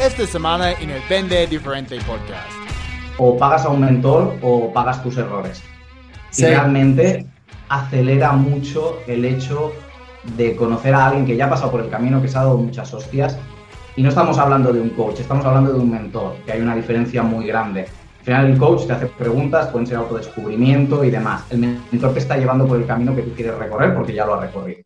esta semana en el Vende Diferente podcast. O pagas a un mentor o pagas tus errores. Y realmente acelera mucho el hecho de conocer a alguien que ya ha pasado por el camino, que se ha dado muchas hostias. Y no estamos hablando de un coach, estamos hablando de un mentor, que hay una diferencia muy grande. Al final el coach te hace preguntas, pueden ser autodescubrimiento y demás. El mentor te está llevando por el camino que tú quieres recorrer porque ya lo ha recorrido.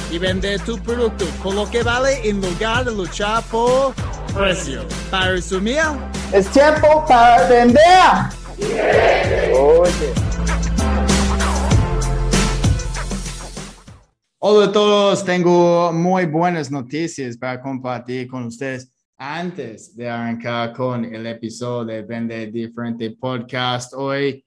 y vender tu producto con lo que vale en lugar de luchar por precio. Para resumir, es tiempo para vender. Hola a todos, tengo muy buenas noticias para compartir con ustedes antes de arrancar con el episodio de Vende Diferente Podcast. Hoy,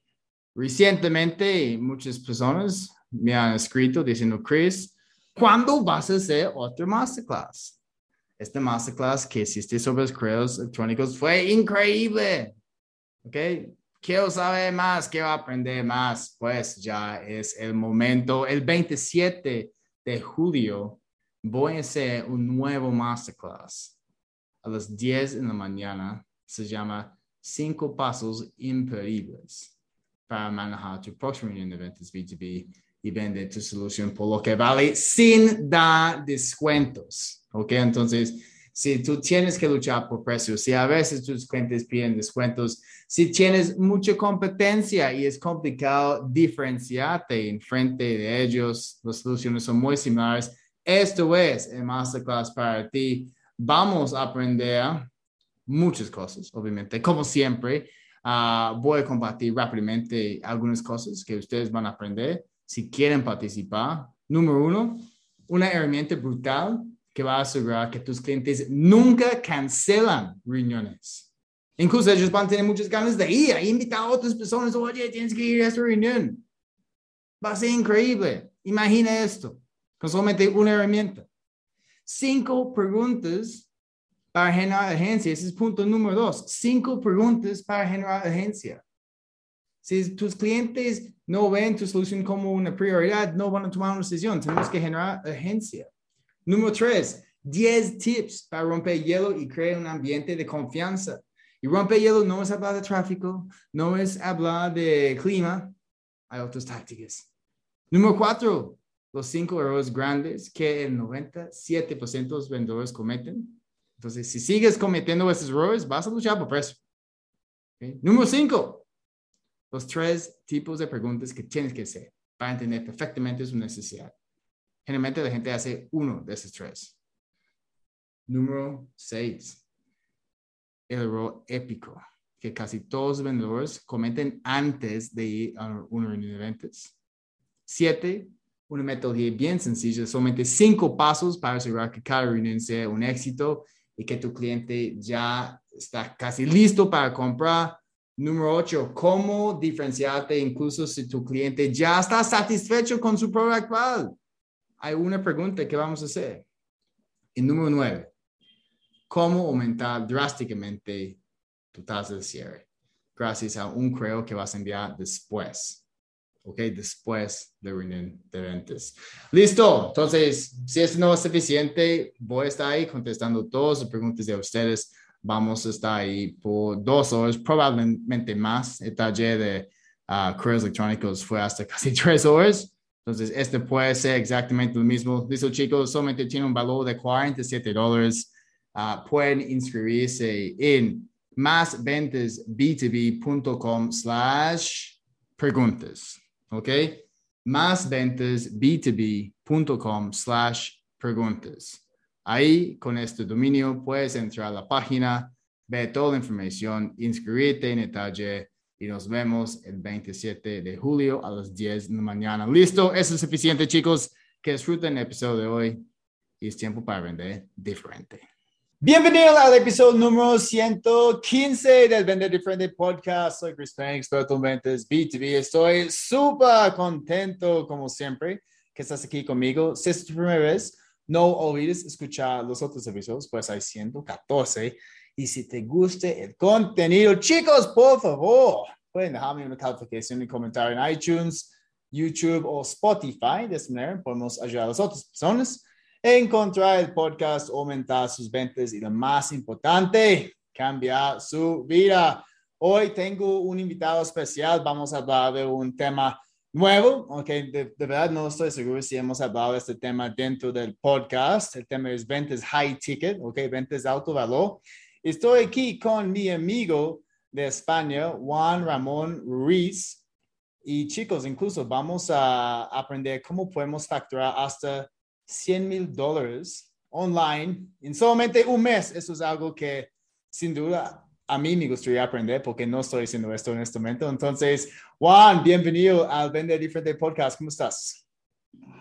recientemente, muchas personas me han escrito diciendo, Chris, ¿cuándo vas a hacer otro masterclass? este masterclass que hiciste sobre los correos electrónicos fue increíble. ¿Ok? Quiero saber más, quiero aprender más. Pues ya es el momento. El 27 de julio voy a hacer un nuevo masterclass a las 10 de la mañana. Se llama Cinco Pasos Imperdibles para manejar tu próximo reunión de ventas B2B y vender tu solución por lo que vale sin dar descuentos. ¿ok? Entonces, si tú tienes que luchar por precios, si a veces tus clientes piden descuentos, si tienes mucha competencia y es complicado diferenciarte en frente de ellos, las soluciones son muy similares. Esto es el masterclass para ti. Vamos a aprender muchas cosas, obviamente, como siempre. Uh, voy a compartir rápidamente algunas cosas que ustedes van a aprender si quieren participar. Número uno, una herramienta brutal que va a asegurar que tus clientes nunca cancelan reuniones. Incluso ellos van a tener muchas ganas de ir a invitar a otras personas. Oye, tienes que ir a esta reunión. Va a ser increíble. Imagina esto, con solamente una herramienta. Cinco preguntas para generar agencia. Ese es punto número dos. Cinco preguntas para generar agencia. Si tus clientes no ven tu solución como una prioridad, no van a tomar una decisión. Tenemos que generar agencia. Número tres, 10 tips para romper hielo y crear un ambiente de confianza. Y romper hielo no es hablar de tráfico, no es hablar de clima, hay otras tácticas. Número cuatro, los cinco errores grandes que el 97% de los vendedores cometen. Entonces, si sigues cometiendo esos errores, vas a luchar por precio. Número cinco, los tres tipos de preguntas que tienes que hacer para entender perfectamente su necesidad. Generalmente la gente hace uno de esos tres. Número seis, el error épico que casi todos los vendedores cometen antes de ir a una reunión de ventas. Siete, una metodología bien sencilla, solamente cinco pasos para asegurar que cada reunión sea un éxito y que tu cliente ya está casi listo para comprar. Número ocho, cómo diferenciarte incluso si tu cliente ya está satisfecho con su producto actual hay una pregunta que vamos a hacer. En número nueve, ¿cómo aumentar drásticamente tu tasa de cierre? Gracias a un correo que vas a enviar después. ¿Ok? Después de reunión de ventas. Listo. Entonces, si esto no es suficiente, voy a estar ahí contestando todas las preguntas de ustedes. Vamos a estar ahí por dos horas, probablemente más. El taller de uh, correos electrónicos fue hasta casi tres horas. Entonces, este puede ser exactamente lo mismo. Listo, chicos, solamente tiene un valor de 47 dólares. Uh, pueden inscribirse en másventasb2b.com slash preguntas. ¿Ok? másventasb2b.com slash preguntas. Ahí, con este dominio, puedes entrar a la página, ver toda la información, inscribirte en el taller y nos vemos el 27 de julio a las 10 de la mañana. Listo, eso es suficiente, chicos. Que disfruten el episodio de hoy y es tiempo para vender diferente. Bienvenido al episodio número 115 del Vender Diferente Podcast. Soy Chris Payne, experto en ventas B2B. Estoy súper contento, como siempre, que estás aquí conmigo. Si es tu primera vez, no olvides escuchar los otros episodios, pues hay 114. Y si te gusta el contenido, chicos, por favor, pueden dejarme una calificación y comentario en iTunes, YouTube o Spotify. De esta manera podemos ayudar a las otras personas encontrar el podcast, aumentar sus ventas y lo más importante, cambiar su vida. Hoy tengo un invitado especial, vamos a hablar de un tema nuevo, ok, de, verdad no estoy seguro si hemos hablado de este tema dentro del podcast, el tema es ventas high ticket, ok, ventas de alto valor. Estoy aquí con mi amigo de España, Juan Ramón Ruiz, y chicos, incluso vamos a aprender cómo podemos facturar hasta 100 mil dólares online en solamente un mes. Eso es algo que sin duda a mí me gustaría aprender porque no estoy haciendo esto en este momento. Entonces, Juan, bienvenido al Vender Diferente Podcast. ¿Cómo estás?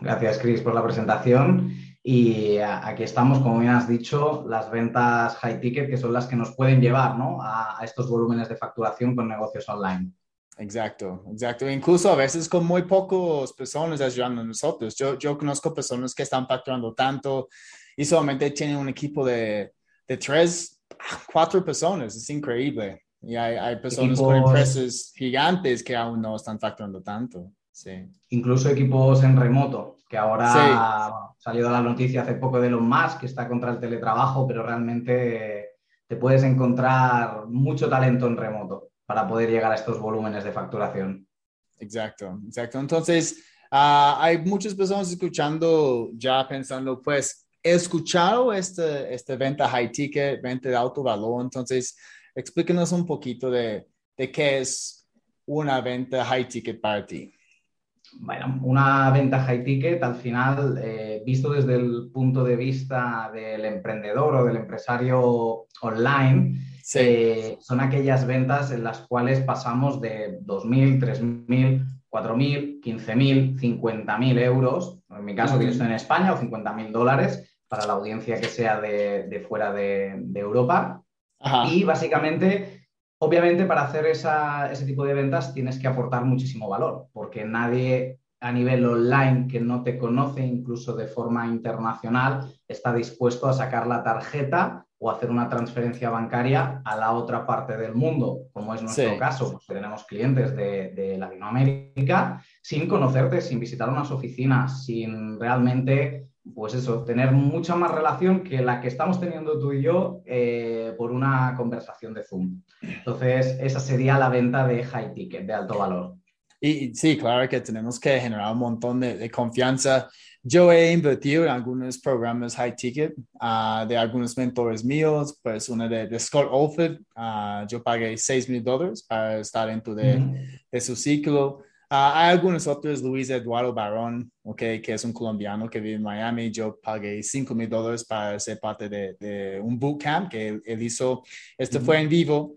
Gracias, Chris, por la presentación. Y aquí estamos, como bien has dicho, las ventas high ticket, que son las que nos pueden llevar ¿no? a estos volúmenes de facturación con negocios online. Exacto, exacto. Incluso a veces con muy pocas personas ayudando a nosotros. Yo, yo conozco personas que están facturando tanto y solamente tienen un equipo de, de tres, cuatro personas. Es increíble. Y hay, hay personas con empresas gigantes que aún no están facturando tanto. Sí. Incluso equipos en remoto, que ahora ha salido la noticia hace poco de Elon Musk, que está contra el teletrabajo, pero realmente te puedes encontrar mucho talento en remoto para poder llegar a estos volúmenes de facturación. Exacto, exacto. Entonces, ah, hay muchas personas escuchando ya pensando, pues, he escuchado esta este venta high ticket, venta de alto valor. Entonces, explíquenos un poquito de, de qué es una venta high ticket para ti. Bueno, una venta high ticket, al final, eh, visto desde el punto de vista del emprendedor o del empresario online, eh, son aquellas ventas en las cuales pasamos de 2.000, 3.000, 4.000, 15.000, 50.000 euros, en mi caso que yo estoy en España, o 50.000 dólares para la audiencia que sea de, fuera de, Europa. Y básicamente, obviamente para hacer ese tipo de ventas tienes que aportar muchísimo valor, porque nadie a nivel online que no te conoce, incluso de forma internacional, está dispuesto a sacar la tarjeta o hacer una transferencia bancaria a la otra parte del mundo, como es nuestro caso, pues tenemos clientes de, Latinoamérica, sin conocerte, sin visitar unas oficinas, sin realmente, pues eso, tener mucha más relación que la que estamos teniendo tú y yo eh, por una conversación de Zoom. Entonces, esa sería la venta de high ticket, de alto valor. Y, sí, claro que tenemos que generar un montón de, confianza. Yo he invertido en algunos programas high ticket ah, de algunos mentores míos, pues uno de, Scott Olford, uh, yo pagué 6 mil dólares para estar dentro de, de su ciclo. Ah, hay algunos otros, Luis Eduardo Barón, okay, que es un colombiano que vive en Miami. Yo pagué 5 mil dólares para ser parte de, de, un bootcamp que él, hizo. Esto fue en vivo.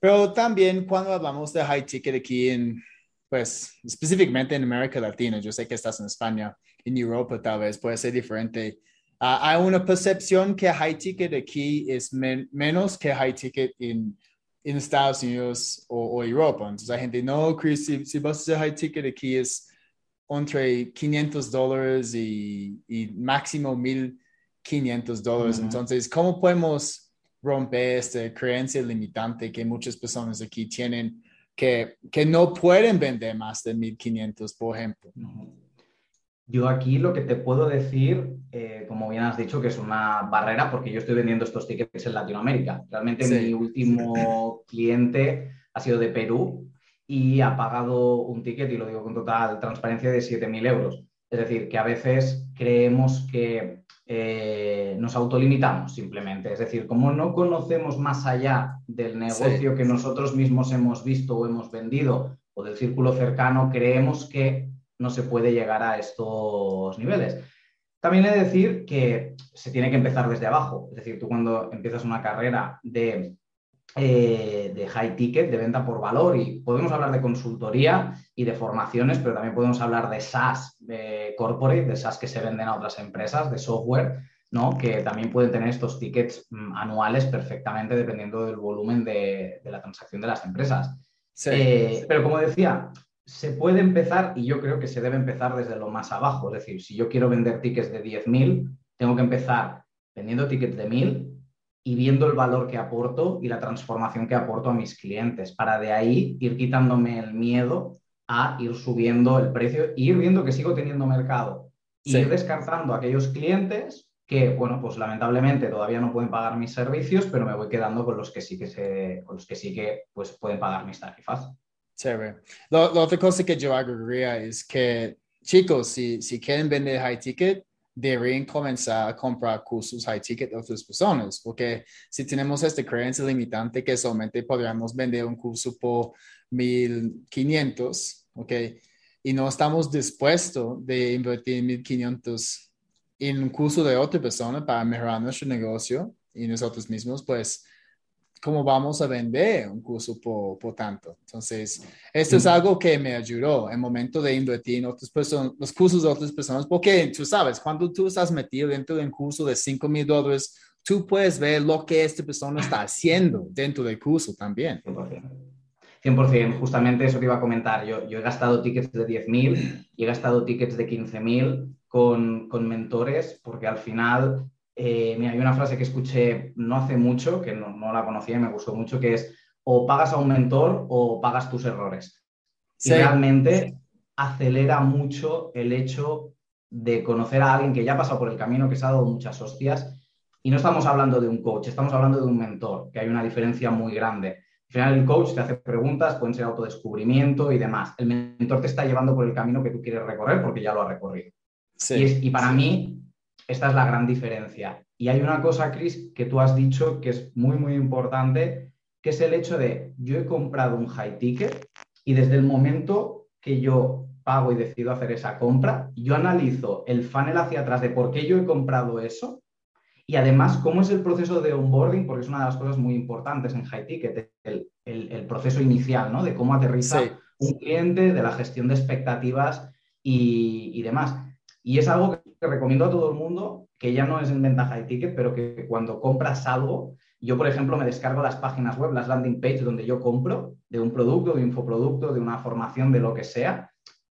Pero también cuando hablamos de high ticket aquí en, pues específicamente en América Latina, yo sé que estás en España, en Europa tal vez puede ser diferente. Ah, hay una percepción que high ticket aquí es menos que high ticket en, en Estados Unidos o, Europa. Entonces hay gente, no, Chris, si, vas a hacer high ticket aquí es entre 500 dólares y, y, máximo 1500 dólares. Entonces, ¿cómo podemos romper esta creencia limitante que muchas personas aquí tienen? que, que no pueden vender más de 1500, por ejemplo. Yo aquí lo que te puedo decir, eh, como bien has dicho, que es una barrera, porque yo estoy vendiendo estos tickets en Latinoamérica. Realmente mi último cliente ha sido de Perú y ha pagado un ticket, y lo digo con total transparencia, de 7.000 euros. Es decir, que a veces creemos que eh, nos autolimitamos simplemente. Es decir, como no conocemos más allá del negocio que nosotros mismos hemos visto o hemos vendido o del círculo cercano, creemos que no se puede llegar a estos niveles. También he de decir que se tiene que empezar desde abajo. Es decir, tú cuando empiezas una carrera de eh, de high ticket, de venta por valor, y podemos hablar de consultoría y de formaciones, pero también podemos hablar de SaaS de corporate, de SaaS que se venden a otras empresas, de software. ¿no? que también pueden tener estos tickets mm, anuales perfectamente dependiendo del volumen de, la transacción de las empresas. Eh, pero como decía, se puede empezar y yo creo que se debe empezar desde lo más abajo. Es decir, si yo quiero vender tickets de 10.000, tengo que empezar vendiendo tickets de 1.000 y viendo el valor que aporto y la transformación que aporto a mis clientes, para de ahí ir quitándome el miedo a ir subiendo el precio e ir viendo que sigo teniendo mercado. Y ir descartando a aquellos clientes que, bueno, pues lamentablemente todavía no pueden pagar mis servicios, pero me voy quedando con los que sí que, se, con los que, sí que pues, pueden pagar mis tarifas. Chévere. La, otra cosa que yo agregaría es que, chicos, si, si quieren vender high ticket, deberían comenzar a comprar cursos high ticket de otras personas, porque si tenemos esta creencia limitante que solamente podríamos vender un curso por 1500, ¿ok? Y no estamos dispuestos de invertir 1500 en un curso de otra persona para mejorar nuestro negocio y nosotros mismos, pues, ¿cómo vamos a vender un curso por, por tanto? Entonces, esto es algo que me ayudó en el momento de invertir en otras personas, los cursos de otras personas, porque tú sabes, cuando tú estás metido dentro de un curso de 5 mil dólares, tú puedes ver lo que esta persona está haciendo dentro del curso también. 100%, justamente eso te iba a comentar. Yo, yo he gastado tickets de 10.000 y he gastado tickets de 15.000 con, con mentores porque al final, eh, mira, hay una frase que escuché no hace mucho, que no, no, la conocía y me gustó mucho, que es o pagas a un mentor o pagas tus errores. Y realmente acelera mucho el hecho de conocer a alguien que ya ha pasado por el camino, que se ha dado muchas hostias. Y no estamos hablando de un coach, estamos hablando de un mentor, que hay una diferencia muy grande. Al final el coach te hace preguntas, pueden ser autodescubrimiento y demás. El mentor te está llevando por el camino que tú quieres recorrer porque ya lo ha recorrido. y, para mí, esta es la gran diferencia. Y hay una cosa, Chris, que tú has dicho que es muy, muy importante, que es el hecho de yo he comprado un high ticket y desde el momento que yo pago y decido hacer esa compra, yo analizo el funnel hacia atrás de por qué yo he comprado eso y además, ¿cómo es el proceso de onboarding? Porque es una de las cosas muy importantes en High Ticket, el, el, proceso inicial, ¿no? De cómo aterriza un cliente, de la gestión de expectativas y, y, demás. Y es algo que recomiendo a todo el mundo, que ya no es en venta High Ticket, pero que cuando compras algo, yo, por ejemplo, me descargo las páginas web, las landing page donde yo compro de un producto, de un infoproducto, de una formación, de lo que sea,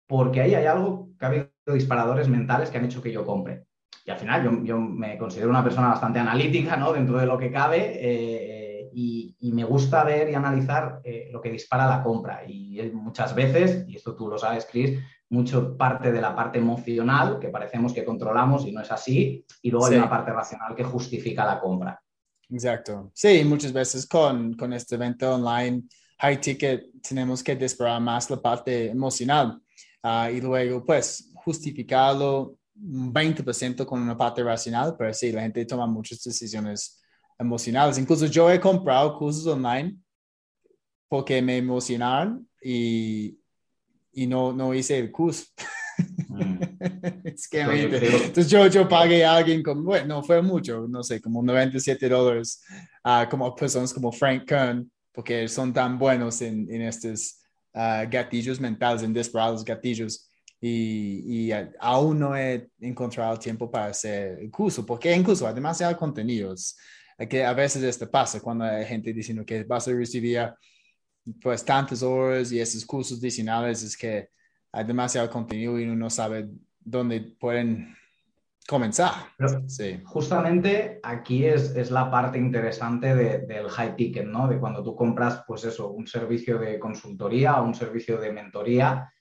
porque ahí hay algo que ha habido disparadores mentales que han hecho que yo compre. Y al final yo, me considero una persona bastante analítica, ¿no? Dentro de lo que cabe. Eh, y, me gusta ver y analizar eh, lo que dispara la compra. Y muchas veces, y esto tú lo sabes, Chris, mucho parte de la parte emocional, que parecemos que controlamos y no es así, y luego hay una parte racional que justifica la compra. Exacto. Sí, muchas veces con, con este evento online, high ticket, tenemos que disparar más la parte emocional ah, y luego, pues, justificarlo un 20% con una parte racional, pero sí, la gente toma muchas decisiones emocionales. Incluso yo he comprado cursos online porque me emocionaron y, y no, no hice el curso. Mm. es que entonces yo, yo pagué a alguien como, bueno, no fue mucho, no sé, como 97 dólares, uh, como personas como Frank Kern, porque son tan buenos en, en estos uh, gatillos mentales, en disparar los gatillos y, aún no he encontrado tiempo para hacer el curso, porque incluso hay demasiados contenidos, que a veces esto pasa cuando hay gente diciendo que vas a recibir pues tantas horas y esos cursos adicionales, es que hay demasiado contenido y uno no sabe dónde pueden comenzar. sí. Justamente aquí es, es, la parte interesante del high ticket, ¿no? De cuando tú compras, pues eso, un servicio de consultoría o un servicio de mentoría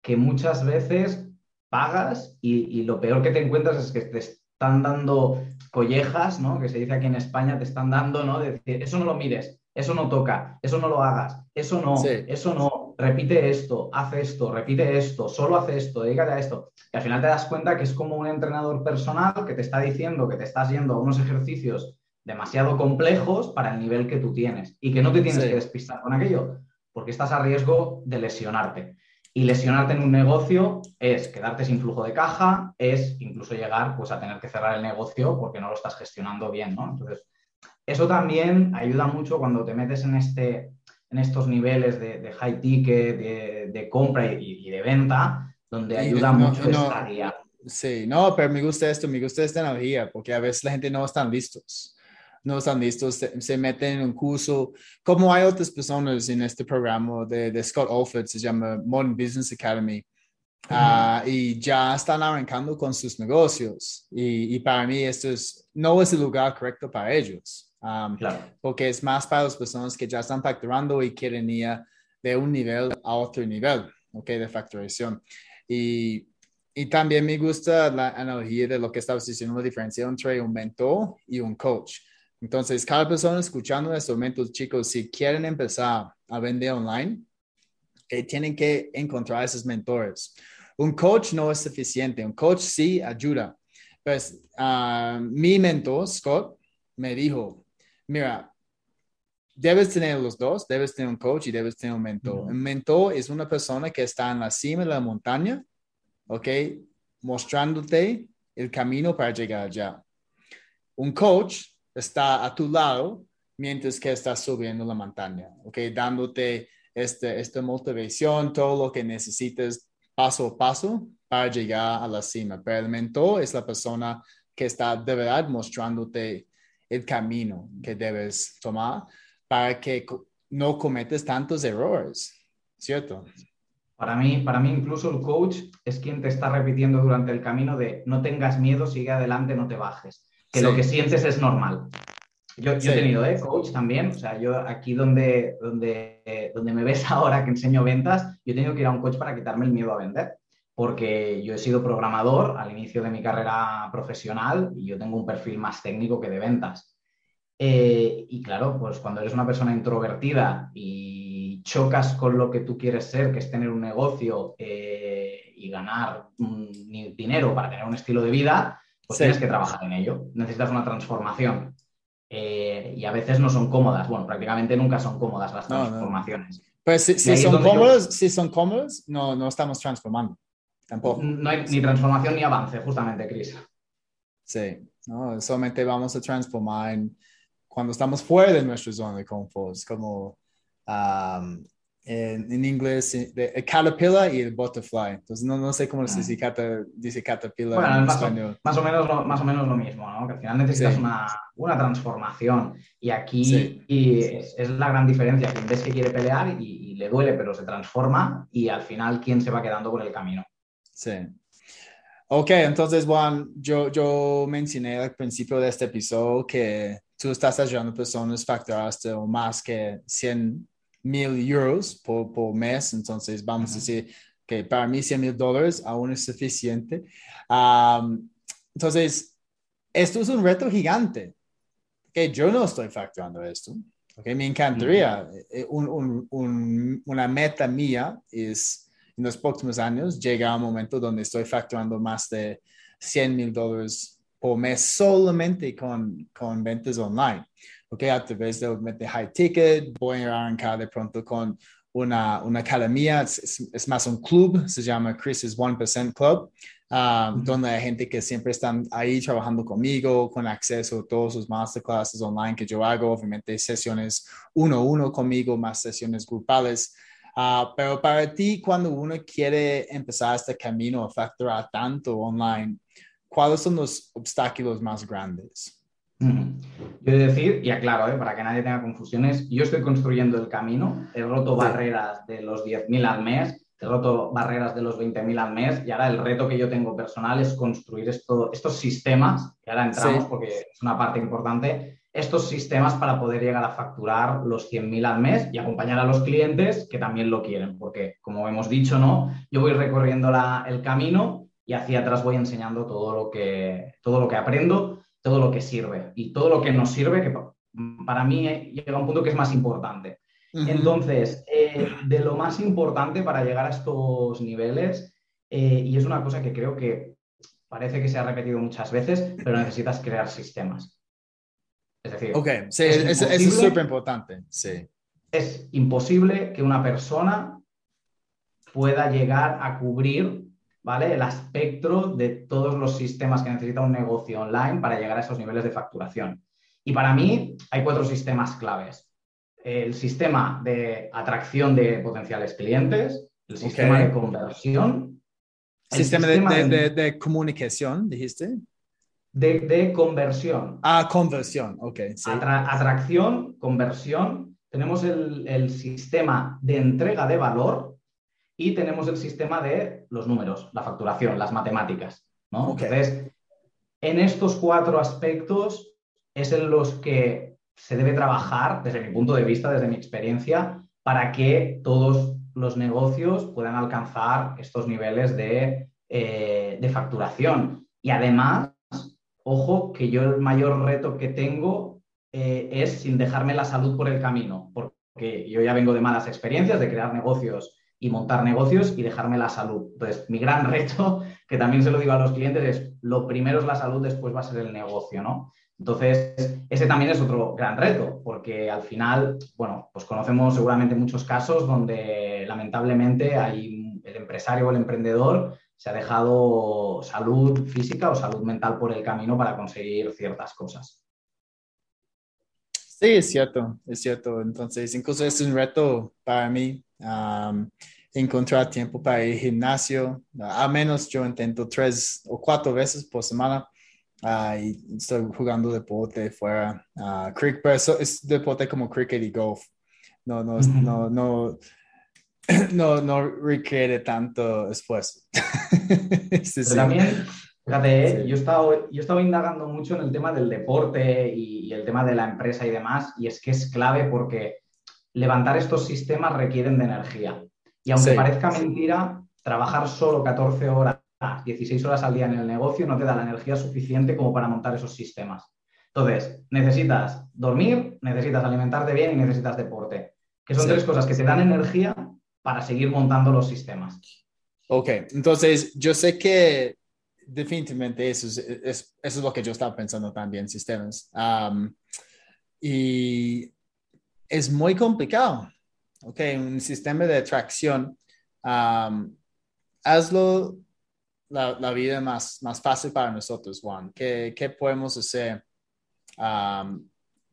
que muchas veces pagas y, lo peor que te encuentras es que te están dando collejas, ¿no? Que se dice aquí en España, te están dando, ¿no? De decir, eso no lo mires, eso no toca, eso no lo hagas, eso no, eso no, repite esto, hace esto, repite esto, solo hace esto, dedícate a esto. Y al final te das cuenta que es como un entrenador personal que te está diciendo que te estás yendo a unos ejercicios demasiado complejos para el nivel que tú tienes y que no te tienes que despistar con aquello, porque estás a riesgo de lesionarte. Y lesionarte en un negocio es quedarte sin flujo de caja, es incluso llegar pues, a tener que cerrar el negocio porque no lo estás gestionando bien, ¿no? Entonces, eso también ayuda mucho cuando te metes en, este, en estos niveles de, high ticket, de, compra y, de venta, donde ayuda mucho esta guía. Sí, no, pero me gusta esto, me gusta esta analogía, porque a veces la gente no están listos, no están listos, se, meten en un curso, como hay otras personas en este programa de, de Scott Olford, se llama Modern Business Academy, ah, y ya están arrancando con sus negocios, y, y, para mí esto es, no es el lugar correcto para ellos, claro. porque es más para las personas que ya están facturando y quieren ir de un nivel a otro nivel, ok, de facturación. Y y también me gusta la analogía de lo que estabas diciendo, la diferencia entre un mentor y un coach. Entonces, cada persona escuchando en este momento, chicos, si quieren empezar a vender online, eh, tienen que encontrar esos mentores. Un coach no es suficiente, un coach sí ayuda. Pues uh, mi mentor, Scott, me dijo, mira, debes tener los dos, debes tener un coach y debes tener un mentor. Un mentor es una persona que está en la cima de la montaña ¿ok? Mostrándote el camino para llegar allá. Un coach está a tu lado mientras que estás subiendo la montaña, ¿ok? Dándote este, esta motivación, todo lo que necesites paso a paso para llegar a la cima. Pero el mentor es la persona que está de verdad mostrándote el camino que debes tomar para que no cometes tantos errores, ¿cierto? Para mí, para mí incluso el coach es quien te está repitiendo durante el camino de no tengas miedo, sigue adelante, no te bajes, que lo que sientes es normal. Yo, he tenido ¿eh? coach también, o sea, yo aquí donde, donde, donde me ves ahora que enseño ventas, yo he tenido que ir a un coach para quitarme el miedo a vender, porque yo he sido programador al inicio de mi carrera profesional y yo tengo un perfil más técnico que de ventas. Eh, y claro, pues cuando eres una persona introvertida y chocas con lo que tú quieres ser, que es tener un negocio eh, y ganar dinero para tener un estilo de vida, pues tienes que trabajar en ello. Necesitas una transformación. Eh, y a veces no son cómodas. Bueno, prácticamente nunca son cómodas las transformaciones. Pues si, son cómodos, si son cómodos, no, no estamos transformando. Tampoco. No hay ni transformación ni avance, justamente, Chris. Sí, no, solamente vamos a transformar cuando estamos fuera de nuestra zona de confort. como um, en, en, inglés, el caterpillar y el butterfly. Entonces, no, no sé cómo se dice, cata, dice caterpillar bueno, en más español. O, más, o menos lo, más o menos lo mismo, ¿no? Que al final necesitas sí. una, una, transformación. Y aquí sí. y es, es, la gran diferencia. Quien ves que quiere pelear y, y, le duele, pero se transforma y al final, ¿quién se va quedando con el camino? Sí. Ok, entonces, Juan, yo, yo mencioné al principio de este episodio que tú estás ayudando personas a facturar más que 100 mil euros por, por, mes, entonces vamos a decir que para mí 100 mil dólares aún es suficiente. Um, entonces, esto es un reto gigante, que yo no estoy facturando esto. Okay, me encantaría. Eh, un, un, un, una meta mía es en los próximos años llegar a un momento donde estoy facturando más de 100 mil dólares por mes solamente con, con ventas online. ¿ok? A través de, high ticket, voy a arrancar de pronto con una, una academia, es, es, más un club, se llama Chris's 1% Club, um, donde hay gente que siempre están ahí trabajando conmigo, con acceso a todos sus masterclasses online que yo hago, obviamente sesiones uno a uno conmigo, más sesiones grupales. Uh, pero para ti, cuando uno quiere empezar este camino a facturar tanto online, ¿cuáles son los obstáculos más grandes? Yo he de decir, y aclaro, ¿eh? para que nadie tenga confusiones, yo estoy construyendo el camino, he roto barreras de los 10.000 al mes, he roto barreras de los 20.000 al mes y ahora el reto que yo tengo personal es construir esto, estos sistemas, que ahora entramos porque es una parte importante, estos sistemas para poder llegar a facturar los 100.000 al mes y acompañar a los clientes que también lo quieren, porque como hemos dicho, ¿no? Yo voy recorriendo la, el camino y hacia atrás voy enseñando todo lo que, todo lo que aprendo todo lo que sirve y todo lo que nos sirve, que para mí llega a un punto que es más importante. Entonces, eh, de lo más importante para llegar a estos niveles, eh, y es una cosa que creo que parece que se ha repetido muchas veces, pero necesitas crear sistemas. Es decir, ok, sí, es, es súper importante. Sí. Es imposible que una persona pueda llegar a cubrir ¿vale? El espectro de todos los sistemas que necesita un negocio online para llegar a esos niveles de facturación. Y para mí hay cuatro sistemas claves. El sistema de atracción de potenciales clientes, el sistema de conversión, Sistema, de, de, comunicación, dijiste. De, de, conversión. Ah, conversión, ok. atracción, conversión. Tenemos el, el, sistema de entrega de valor y tenemos el sistema de los números, la facturación, las matemáticas. ¿no? Entonces, en estos cuatro aspectos es en los que se debe trabajar, desde mi punto de vista, desde mi experiencia, para que todos los negocios puedan alcanzar estos niveles de, eh, facturación. Y además, ojo, que yo el mayor reto que tengo eh, es sin dejarme la salud por el camino, porque yo ya vengo de malas experiencias de crear negocios y montar negocios y dejarme la salud. Entonces, mi gran reto, que también se lo digo a los clientes, es lo primero es la salud, después va a ser el negocio, ¿no? Entonces, ese también es otro gran reto, porque al final, bueno, pues conocemos seguramente muchos casos donde lamentablemente hay el empresario o el emprendedor se ha dejado salud física o salud mental por el camino para conseguir ciertas cosas. Sí, es cierto, es cierto. Entonces, incluso es un reto para mí encontrar tiempo para ir al gimnasio. A menos yo intento tres o cuatro veces por semana Uh, y estoy jugando deporte fuera. Uh, cricket, pero es deporte como cricket y golf. No, no, no, no, no, no requiere tanto esfuerzo. También, fíjate, yo, he estado, yo estaba indagando mucho en el tema del deporte y, el tema de la empresa y demás, y es que es clave porque levantar estos sistemas requieren de energía. Y aunque parezca mentira, trabajar solo 14 horas 16 horas al día en el negocio no te da la energía suficiente como para montar esos sistemas. Entonces, necesitas dormir, necesitas alimentarte bien y necesitas deporte, que son tres cosas que te dan energía para seguir montando los sistemas. Ok, entonces yo sé que definitivamente eso es, eso es lo que yo estaba pensando también, sistemas. y es muy complicado. Ok, un sistema de tracción, hazlo la, vida más, más fácil para nosotros, Juan? ¿Qué, qué podemos hacer um,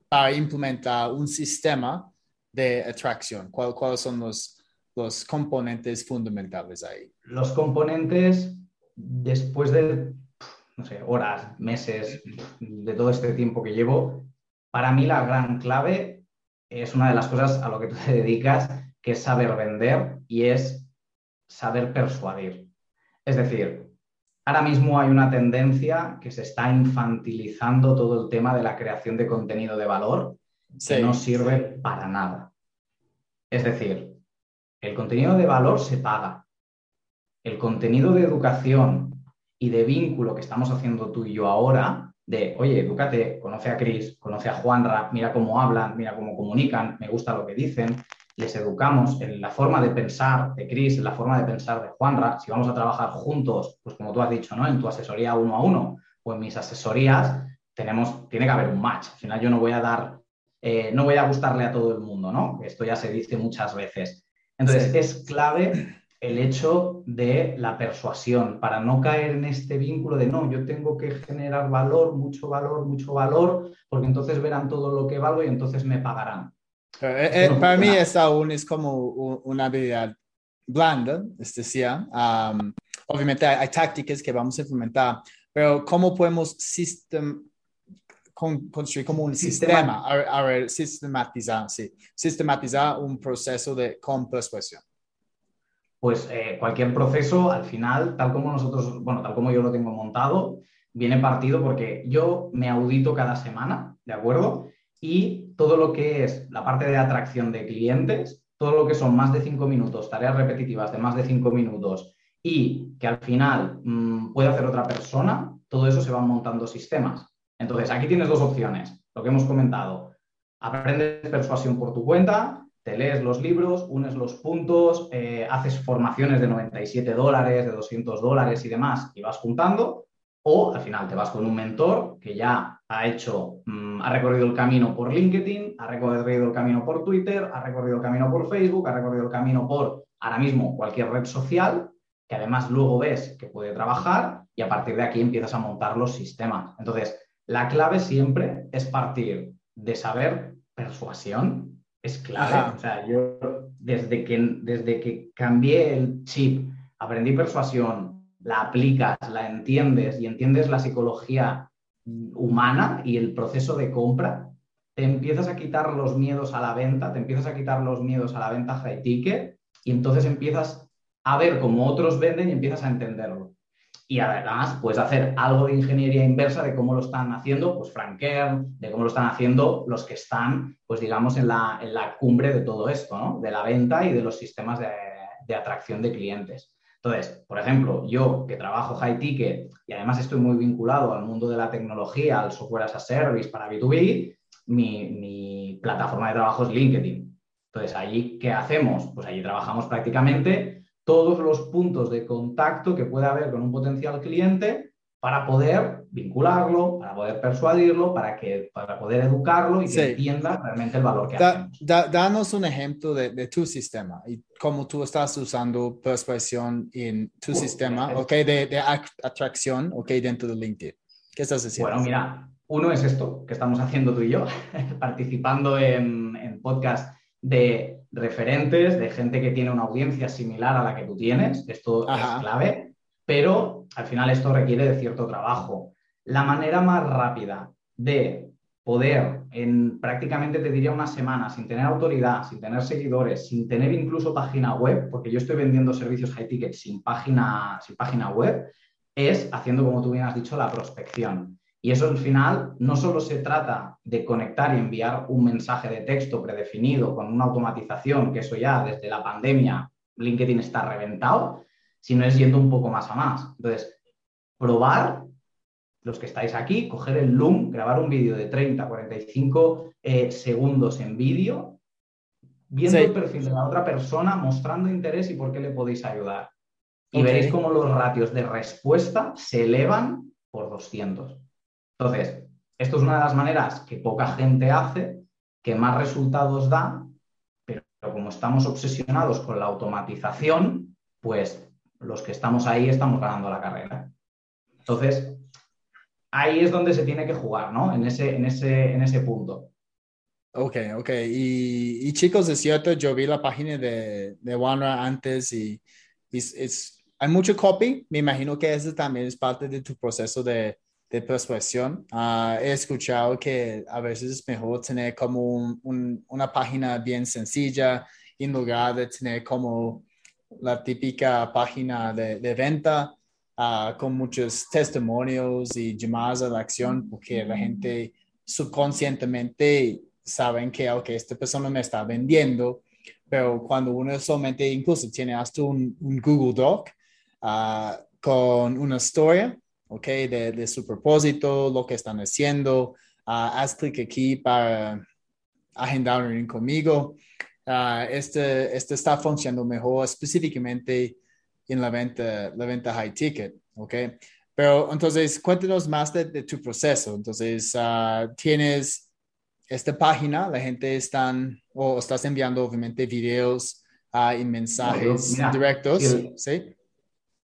para implementar un sistema de atracción? ¿Cuáles son los, los componentes fundamentales ahí? Los componentes, después de no sé, horas, meses, de todo este tiempo que llevo, para mí la gran clave es una de las cosas a lo que tú te dedicas, que es saber vender y es saber persuadir. Es decir, ahora mismo hay una tendencia que se está infantilizando todo el tema de la creación de contenido de valor que no sirve para nada. Es decir, el contenido de valor se paga. El contenido de educación y de vínculo que estamos haciendo tú y yo ahora, de, oye, edúcate, conoce a Chris, conoce a Juanra, mira cómo hablan, mira cómo comunican, me gusta lo que dicen, les educamos en la forma de pensar de Chris, en la forma de pensar de Juanra, si vamos a trabajar juntos, pues como tú has dicho, ¿no? En tu asesoría uno a uno o en mis asesorías, tenemos, tiene que haber un match. Al final yo no voy a dar, eh, no voy a gustarle a todo el mundo, ¿no? Esto ya se dice muchas veces. Entonces, es clave el hecho de la persuasión para no caer en este vínculo de no, yo tengo que generar valor, mucho valor, mucho valor, porque entonces verán todo lo que valgo y entonces me pagarán. Eh, eh, para mí es aún es como una habilidad blanda, es decir, obviamente hay, tácticas que vamos a implementar, pero ¿cómo podemos construir como un sistema, a, sistematizar, sí, sistematizar un proceso de con persuasión? Pues eh, cualquier proceso, al final, tal como nosotros, bueno, tal como yo lo tengo montado, viene partido porque yo me audito cada semana, ¿de acuerdo? y todo lo que es la parte de atracción de clientes, todo lo que son más de cinco minutos, tareas repetitivas de más de cinco minutos y que al final mm, puede hacer otra persona, todo eso se van montando sistemas. Entonces, aquí tienes dos opciones, lo que hemos comentado. Aprendes persuasión por tu cuenta, te lees los libros, unes los puntos, eh, haces formaciones de 97 dólares, de 200 dólares y demás, y vas juntando, o al final te vas con un mentor que ya ha hecho, mm, ha recorrido el camino por LinkedIn, ha recorrido el camino por Twitter, ha recorrido el camino por Facebook, ha recorrido el camino por ahora mismo cualquier red social, que además luego ves que puede trabajar y a partir de aquí empiezas a montar los sistemas. Entonces, la clave siempre es partir de saber persuasión, es clave. O sea, yo desde que, desde que cambié el chip, aprendí persuasión, la aplicas, la entiendes y entiendes la psicología humana y el proceso de compra, te empiezas a quitar los miedos a la venta, te empiezas a quitar los miedos a la venta high ticket y entonces empiezas a ver cómo otros venden y empiezas a entenderlo. Y además puedes hacer algo de ingeniería inversa de cómo lo están haciendo, pues Franker, de cómo lo están haciendo los que están, pues digamos, en la, en la cumbre de todo esto, ¿no? De la venta y de los sistemas de, de atracción de clientes. Entonces, por ejemplo, yo que trabajo high ticket y además estoy muy vinculado al mundo de la tecnología, al software as a service para B2B, mi, mi plataforma de trabajo es LinkedIn. Entonces, allí, ¿qué hacemos? Pues allí trabajamos prácticamente todos los puntos de contacto que puede haber con un potencial cliente para poder vincularlo, para poder persuadirlo, para, que, para poder educarlo y que entienda realmente el valor que da, danos un ejemplo de, tu sistema y cómo tú estás usando persuasión en tu sistema, ok, de, de, atracción, ok, dentro de LinkedIn. ¿Qué estás haciendo? Bueno, mira, uno es esto que estamos haciendo tú y yo, participando en, en podcast de referentes, de gente que tiene una audiencia similar a la que tú tienes. Esto es clave pero al final esto requiere de cierto trabajo. La manera más rápida de poder en prácticamente te diría una semana sin tener autoridad, sin tener seguidores, sin tener incluso página web, porque yo estoy vendiendo servicios high ticket sin página, sin página web, es haciendo, como tú bien has dicho, la prospección. Y eso al final no solo se trata de conectar y enviar un mensaje de texto predefinido con una automatización, que eso ya desde la pandemia LinkedIn está reventado, sino es yendo un poco más a más. Entonces, probar, los que estáis aquí, coger el Loom, grabar un vídeo de 30, 45 eh, segundos en vídeo, viendo el perfil de la otra persona, mostrando interés y por qué le podéis ayudar. Y veréis cómo los ratios de respuesta se elevan por 200. Entonces, esto es una de las maneras que poca gente hace, que más resultados da, pero como estamos obsesionados con la automatización, pues los que estamos ahí estamos ganando la carrera. Entonces, ahí es donde se tiene que jugar, ¿no? En ese, en ese, en ese punto. Ok, ok. Y, chicos, es cierto, yo vi la página de, de antes y, es, hay mucho copy. Me imagino que eso también es parte de tu proceso de, de persuasión. Ah, he escuchado que a veces es mejor tener como una página bien sencilla en lugar de tener como la típica página de, venta ah, con muchos testimonios y llamadas a la acción porque la gente subconscientemente saben que, ok, esta persona me está vendiendo, pero cuando uno solamente incluso tiene hasta un, Google Doc ah, con una historia, ok, de, su propósito, lo que están haciendo, ah, haz clic aquí para agendar conmigo. Ah, este, este está funcionando mejor específicamente en la venta, la venta high ticket, ¿ok? Pero entonces, cuéntanos más de, tu proceso. Entonces, uh, tienes esta página, la gente están, o estás enviando obviamente videos uh, y mensajes directos, sí,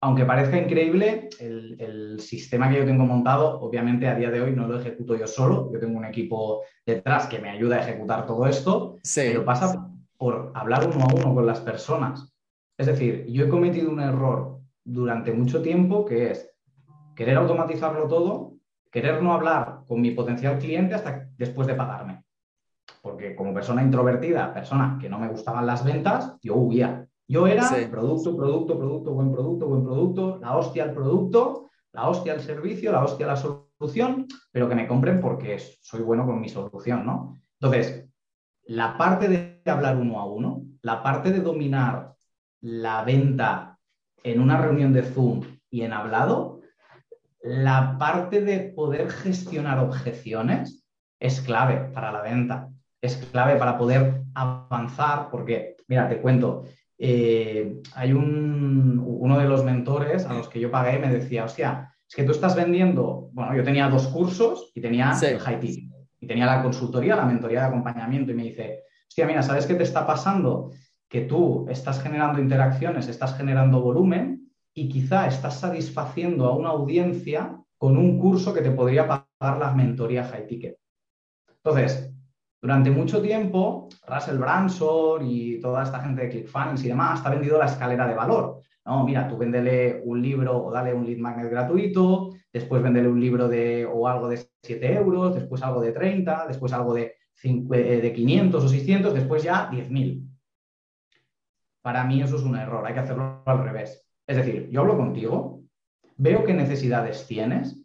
Aunque parezca increíble, el, el, sistema que yo tengo montado, obviamente a día de hoy no lo ejecuto yo solo, yo tengo un equipo detrás que me ayuda a ejecutar todo esto, sí. pero pasa por hablar uno a uno con las personas. Es decir, yo he cometido un error durante mucho tiempo que es querer automatizarlo todo, querer no hablar con mi potencial cliente hasta después de pagarme. Porque como persona introvertida, persona que no me gustaban las ventas, yo huía. Yo era producto, producto, producto, buen producto, buen producto, la hostia al producto, la hostia al servicio, la hostia a la solución, pero que me compren porque soy bueno con mi solución, ¿no? Entonces, la parte de hablar uno a uno, la parte de dominar la venta en una reunión de Zoom y en hablado, la parte de poder gestionar objeciones es clave para la venta, es clave para poder avanzar, porque, mira, te cuento, eh, hay un, uno de los mentores a los que yo pagué me decía, hostia, es que tú estás vendiendo, bueno, yo tenía dos cursos y tenía el high ticket y tenía la consultoría, la mentoría de acompañamiento y me dice, hostia, mira, ¿sabes qué te está pasando? Que tú estás generando interacciones, estás generando volumen y quizá estás satisfaciendo a una audiencia con un curso que te podría pagar la mentoría high ticket. Entonces, durante mucho tiempo, Russell Branson y toda esta gente de ClickFunnels y demás ha vendido la escalera de valor. No, mira, tú véndele un libro o dale un lead magnet gratuito, después véndele un libro de, o algo de 7 euros, después algo de 30, después algo de, eh, de 500 o 600, después ya 10.000. Para mí eso es un error, hay que hacerlo al revés. Es decir, yo hablo contigo, veo qué necesidades tienes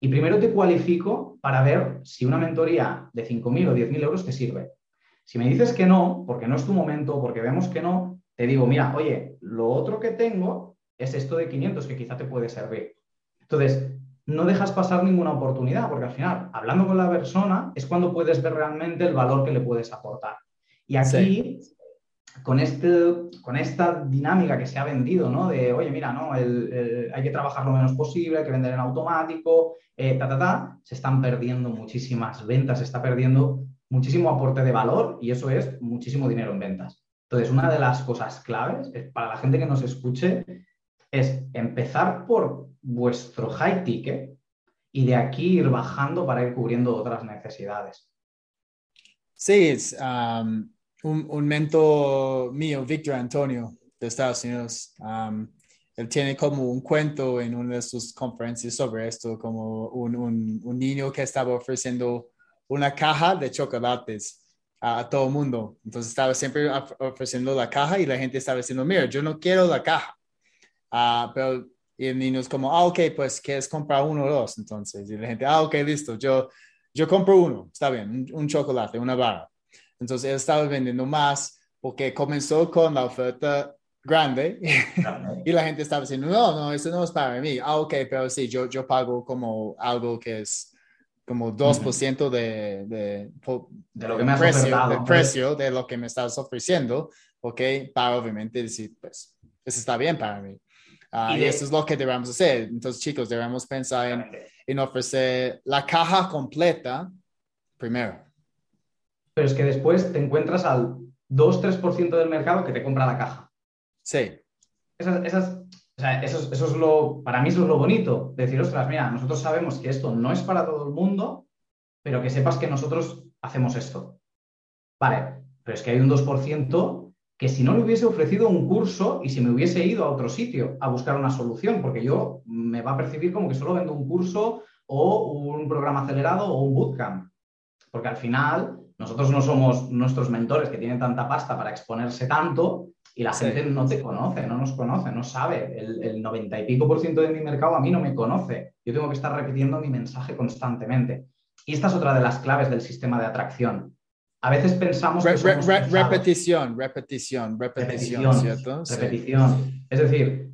y primero te cualifico para ver si una mentoría de 5.000 o 10.000 euros te sirve. Si me dices que no, porque no es tu momento, porque vemos que no, te digo, mira, oye, lo otro que tengo es esto de 500 que quizá te puede servir. Entonces, no dejas pasar ninguna oportunidad, porque al final, hablando con la persona, es cuando puedes ver realmente el valor que le puedes aportar. Y aquí, con, este, con esta dinámica que se ha vendido, ¿no? De, oye, mira, ¿no? hay que trabajar lo menos posible, hay que vender en automático, eh, ta, ta, ta, se están perdiendo muchísimas ventas, se está perdiendo muchísimo aporte de valor y eso es muchísimo dinero en ventas. Entonces, una de las cosas claves para la gente que nos escuche es empezar por vuestro high ticket y de aquí ir bajando para ir cubriendo otras necesidades. Sí, es un, mentor mío, Víctor Antonio, de Estados Unidos. Um, él tiene como un cuento en una de sus conferencias sobre esto, como un, un niño que estaba ofreciendo una caja de chocolates a, todo el mundo. Entonces estaba siempre ofreciendo la caja y la gente estaba diciendo, mira, yo no quiero la caja. Uh, pero y el niño es como, ah, ok, pues quieres comprar uno o dos. Entonces, y la gente, ah, ok, listo, yo, yo compro uno, está bien, un, chocolate, una barra. Entonces, él estaba vendiendo más porque comenzó con la oferta grande y la gente estaba diciendo, no, no, eso no es para mí. Ah, ok, pero sí, yo, yo pago como algo que es como 2% de, de, de, lo que me has precio, del precio de lo que me estás ofreciendo, ok, para obviamente decir, pues, eso está bien para mí. Ah, y, eso es lo que debemos hacer. Entonces, chicos, debemos pensar en, en ofrecer la caja completa primero. Pero es que después te encuentras al 2-3% del mercado que te compra la caja. Sí. Esas, esas, o sea, eso, eso, es lo, para mí eso es lo bonito, decir, ostras, mira, nosotros sabemos que esto no es para todo el mundo, pero que sepas que nosotros hacemos esto. Vale, pero es que hay un 2% que si no le hubiese ofrecido un curso y si me hubiese ido a otro sitio a buscar una solución, porque yo me va a percibir como que solo vendo un curso o un programa acelerado o un bootcamp. Porque al final nosotros no somos nuestros mentores que tienen tanta pasta para exponerse tanto, y la gente no te conoce, no nos conoce, no sabe. El, 90 y pico por ciento de mi mercado a mí no me conoce. Yo tengo que estar repitiendo mi mensaje constantemente. Y esta es otra de las claves del sistema de atracción. A veces pensamos que repetición, repetición, repetición, ¿cierto? Repetición. Es decir,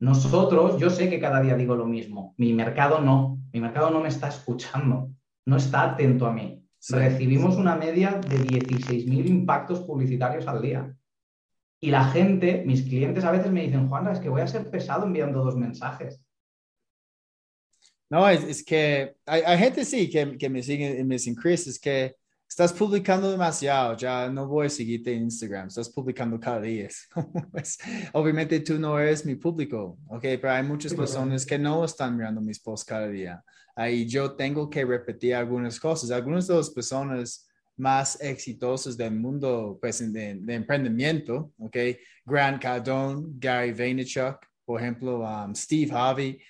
nosotros, yo sé que cada día digo lo mismo. Mi mercado no. Mi mercado no me está escuchando. No está atento a mí. Recibimos una media de 16.000 impactos publicitarios al día. Y la gente, mis clientes a veces me dicen, Juan, es que voy a ser pesado enviando dos mensajes. No, es, que hay, gente sí que, que me sigue en mis increases que estás publicando demasiado, ya no voy a seguirte en Instagram, estás publicando cada día. pues, obviamente tú no eres mi público, ok, pero hay muchas personas que no están mirando mis posts cada día. Ahí yo tengo que repetir algunas cosas. Algunas de las personas más exitosos del mundo pues, de, emprendimiento, ¿ok? Grant Cardone, Gary Vaynerchuk, por ejemplo, um, Steve Harvey,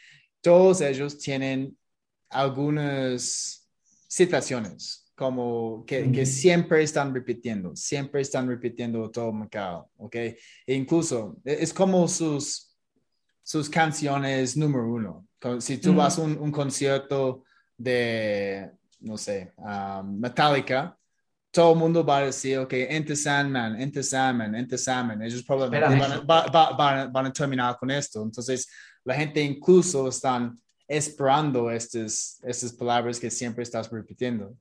todos ellos tienen algunas situaciones como que, siempre están repitiendo, siempre están repitiendo todo el mercado, ¿ok? E incluso e, es como sus, sus canciones número uno. Si tú vas a un, concierto de, no sé, um, Metallica, todo el mundo va a decir, ok, Enter Sandman, Enter Sandman, Enter Sandman. Ellos probablemente van, a terminar con esto. Entonces, la gente incluso están esperando estas, estas palabras que siempre estás repitiendo.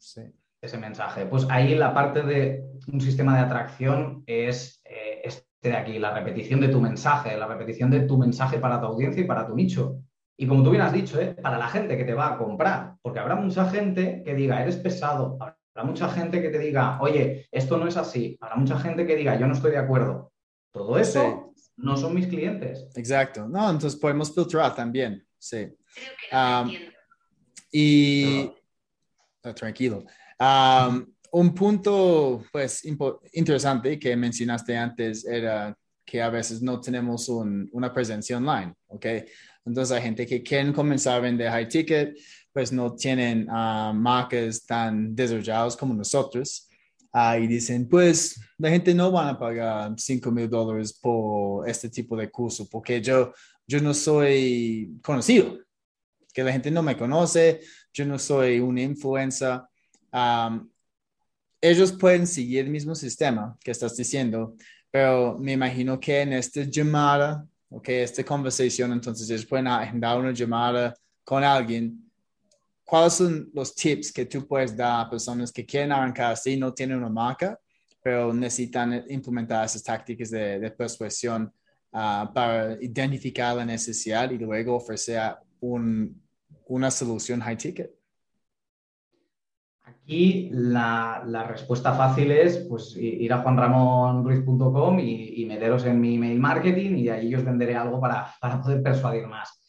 Ese mensaje. Pues ahí la parte de un sistema de atracción es eh, este de aquí, la repetición de tu mensaje, la repetición de tu mensaje para tu audiencia y para tu nicho. Y como tú bien has dicho, ¿eh? para la gente que te va a comprar, porque habrá mucha gente que diga, eres pesado, Habrá mucha gente que te diga, oye, esto no es así. Habrá mucha gente que diga, yo no estoy de acuerdo. Todo eso no son mis clientes. Exacto. No, entonces podemos filtrar también. Sí. y tranquilo. Un punto, pues, interesante que mencionaste antes era que a veces no tenemos una presencia online, ¿ok? Entonces hay gente que quieren comenzar a vender high ticket, pues no tienen uh, marcas tan desarrollados como nosotros. Uh, y dicen, pues la gente no van a pagar 5 mil dólares por este tipo de curso, porque yo, yo no soy conocido, que la gente no me conoce, yo no soy una influencer. Um, ellos pueden seguir el mismo sistema que estás diciendo, pero me imagino que en esta llamada, ok, esta conversación, entonces ellos pueden agendar una llamada con alguien. ¿Cuáles son los tips que tú puedes dar a personas que quieren arrancar así, no tienen una marca, pero necesitan implementar esas tácticas de, persuasión ah, para identificar la necesidad y luego ofrecer un, una solución high ticket? Aquí la, respuesta fácil es pues, ir a juanramonruiz.com y, y, meteros en mi email marketing y ahí os venderé algo para, poder persuadir más.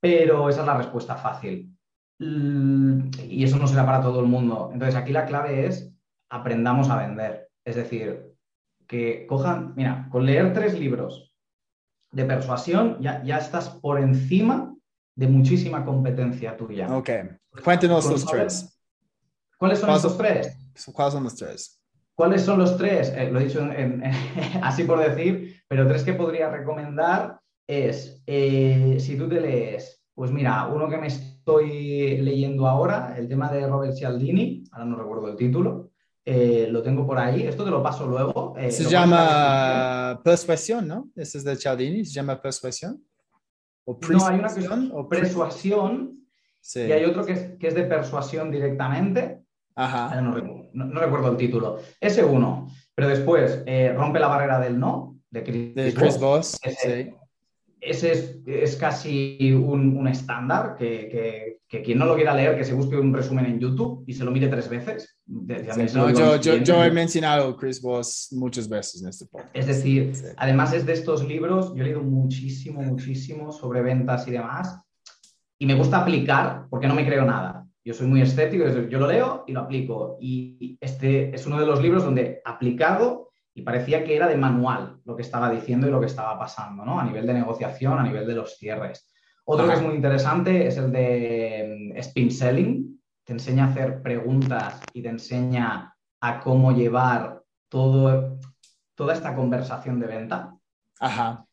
Pero esa es la respuesta fácil. Y eso no será para todo el mundo. Entonces aquí la clave es aprendamos a vender. Es decir, que cojan, mira, con leer tres libros de persuasión ya, ya estás por encima de muchísima competencia tuya. Ok, cuéntenos los tres. ¿Cuáles son estos tres? ¿Cuáles son los tres? ¿Cuáles son los tres? Eh, lo he dicho así por decir, pero tres que podría recomendar es, eh, si tú te lees, pues mira, uno que me estoy leyendo ahora, el tema de Robert Cialdini, ahora no recuerdo el título, eh, lo tengo por ahí, esto te lo paso luego. se llama Persuasión, ¿no? Ese es de Cialdini, se llama Persuasión. no, hay una que es persuasión y hay otro que es, que es de persuasión directamente. Ajá. No, recuerdo el título. Ese uno. Pero después, eh, Rompe la barrera del no, de Chris, Voss. Ese, ese es, casi un, estándar que, quien no lo quiera leer, que se busque un resumen en YouTube y se lo mire tres veces. yo, he mencionado Chris Voss muchas veces en este podcast. Es decir, además es de estos libros, yo he leído muchísimo, muchísimo sobre ventas y demás, y me gusta aplicar porque no me creo nada. Yo soy muy escéptico, yo lo leo y lo aplico. Y este es uno de los libros donde aplicado y parecía que era de manual lo que estaba diciendo y lo que estaba pasando, ¿no? A nivel de negociación, a nivel de los cierres. Otro que es muy interesante es el de mm, Spin Selling. Te enseña a hacer preguntas y te enseña a cómo llevar todo, toda esta conversación de venta. Ajá.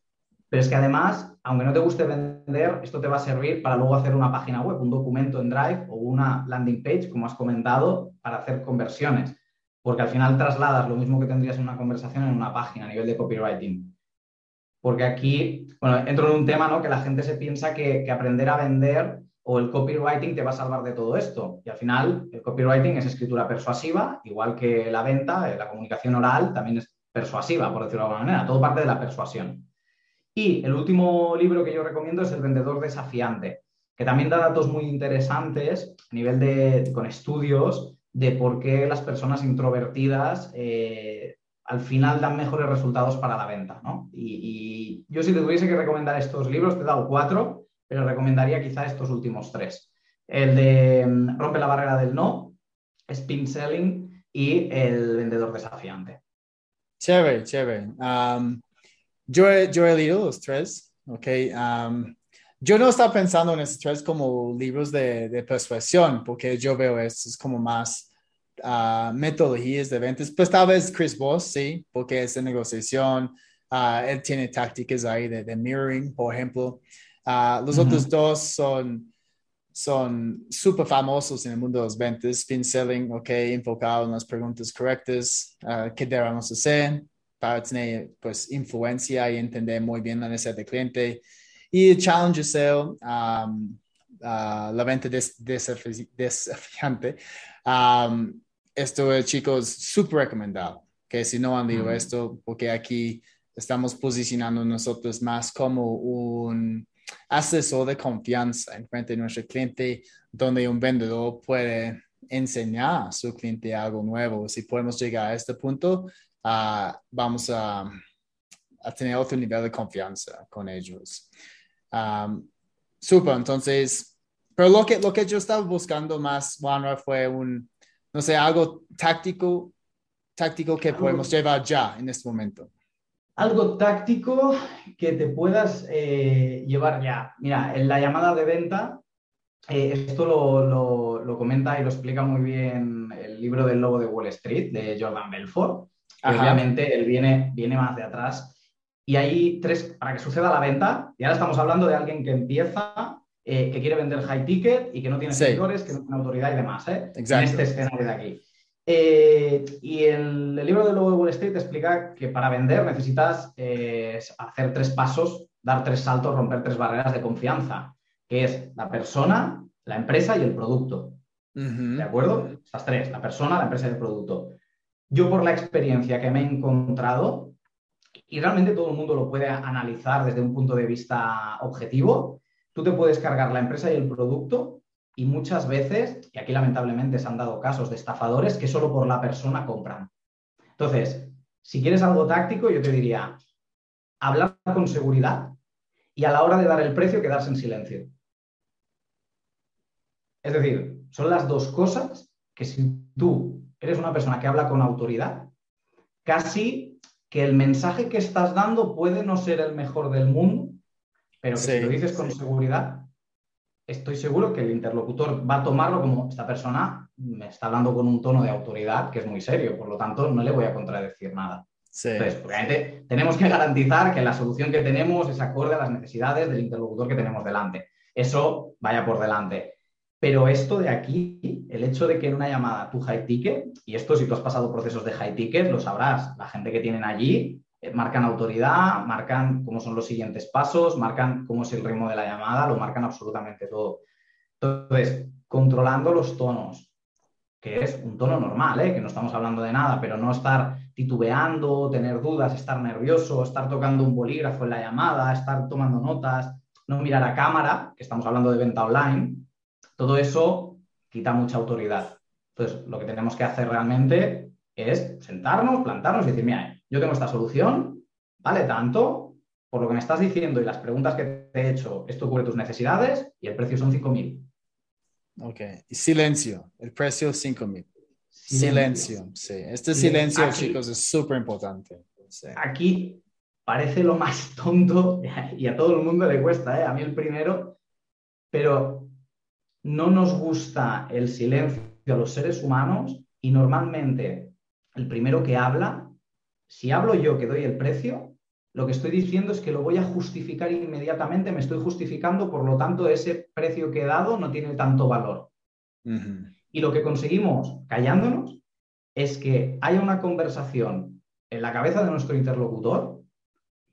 Pero es que además, aunque no te guste vender, esto te va a servir para luego hacer una página web, un documento en Drive o una landing page, como has comentado, para hacer conversiones. Porque al final trasladas lo mismo que tendrías en una conversación en una página a nivel de copywriting. Porque aquí, bueno, entro en un tema, ¿no? Que la gente se piensa que, que aprender a vender o el copywriting te va a salvar de todo esto. Y al final, el copywriting es escritura persuasiva, igual que la venta, la comunicación oral también es persuasiva, por decirlo de alguna manera. Todo parte de la persuasión. Y el último libro que yo recomiendo es El vendedor desafiante, que también da datos muy interesantes a nivel de, con estudios de por qué las personas introvertidas eh, al final dan mejores resultados para la venta. Y, yo si te tuviese que recomendar estos libros, te he dado cuatro, pero recomendaría quizá estos últimos tres. El de mm, Rompe la barrera del no, Spin Selling y El vendedor desafiante. Chévere, chévere. Yo he, yo he leído los tres, ¿ok? Um, yo no estaba pensando en estos tres como libros de, de persuasión, porque yo veo estos como más uh, metodologías de ventas. Pues tal vez Chris Voss, sí, porque es de negociación. Uh, él tiene tácticas ahí de, de mirroring, por ejemplo. Uh, los otros dos son, son súper famosos en el mundo de los ventas, spin selling, ok, enfocado en las preguntas correctas, qué debemos hacer, para tener pues influencia y entender muy bien la necesidad del cliente. Y Challenge Sale, um, uh, la venta desafiante, um, esto es chicos súper recomendado, que si no han leído esto, porque aquí estamos posicionando nosotros más como un asesor de confianza en frente de nuestro cliente, donde un vendedor puede enseñar a su cliente algo nuevo. Si podemos llegar a este punto, vamos a, tener otro nivel de confianza con ellos. Um, super, entonces, pero lo que, lo que yo estaba buscando más, Juanra, fue un, no sé, algo táctico, táctico que podemos llevar ya en este momento. Algo táctico que te puedas eh, llevar ya. Mira, en la llamada de venta, eh, esto lo, comenta y lo explica muy bien el libro del lobo de Wall Street de Jordan Belfort. Obviamente él viene, viene más de atrás. Y hay tres, para que suceda la venta, y ahora estamos hablando de alguien que empieza, eh, que quiere vender high ticket y que no tiene seguidores, que no tiene autoridad y demás, ¿eh? en este escenario de aquí. Eh, y el, libro de Lobo de Wall Street explica que para vender necesitas eh, hacer tres pasos, dar tres saltos, romper tres barreras de confianza, que es la persona, la empresa y el producto. ¿De acuerdo? Estas tres, la persona, la empresa y el producto. Yo por la experiencia que me he encontrado, y realmente todo el mundo lo puede analizar desde un punto de vista objetivo, tú te puedes cargar la empresa y el producto y muchas veces, y aquí lamentablemente se han dado casos de estafadores que solo por la persona compran. Entonces, si quieres algo táctico, yo te diría, hablar con seguridad y a la hora de dar el precio, quedarse en silencio. Es decir, son las dos cosas que si tú eres una persona que habla con autoridad, casi que el mensaje que estás dando puede no ser el mejor del mundo, pero que si lo dices con seguridad, estoy seguro que el interlocutor va a tomarlo como esta persona me está hablando con un tono de autoridad que es muy serio, por lo tanto no le voy a contradecir nada. Entonces, obviamente, tenemos que garantizar que la solución que tenemos es acorde a las necesidades del interlocutor que tenemos delante. Eso vaya por delante. Pero esto de aquí, el hecho de que en una llamada tu high ticket, y esto si tú has pasado procesos de high ticket, lo sabrás, la gente que tienen allí eh, marcan autoridad, marcan cómo son los siguientes pasos, marcan cómo es el ritmo de la llamada, lo marcan absolutamente todo. Entonces, controlando los tonos, que es un tono normal, ¿eh? que no estamos hablando de nada, pero no estar titubeando, tener dudas, estar nervioso, estar tocando un bolígrafo en la llamada, estar tomando notas, no mirar a cámara, que estamos hablando de venta online, todo eso quita mucha autoridad. Entonces, lo que tenemos que hacer realmente es sentarnos, plantarnos y decir, mira, yo tengo esta solución, vale tanto, por lo que me estás diciendo y las preguntas que te he hecho, esto cubre tus necesidades y el precio son 5.000. Ok, y silencio, el precio es 5.000. Silencio. sí. Este silencio, chicos, es súper importante. Aquí parece lo más tonto y a todo el mundo le cuesta, ¿eh? a mí el primero, pero no nos gusta el silencio a los seres humanos y normalmente el primero que habla si hablo yo que doy el precio, lo que estoy diciendo es que lo voy a justificar inmediatamente, me estoy justificando, por lo tanto, ese precio que he dado no tiene tanto valor. Y lo que conseguimos callándonos es que haya una conversación en la cabeza de nuestro interlocutor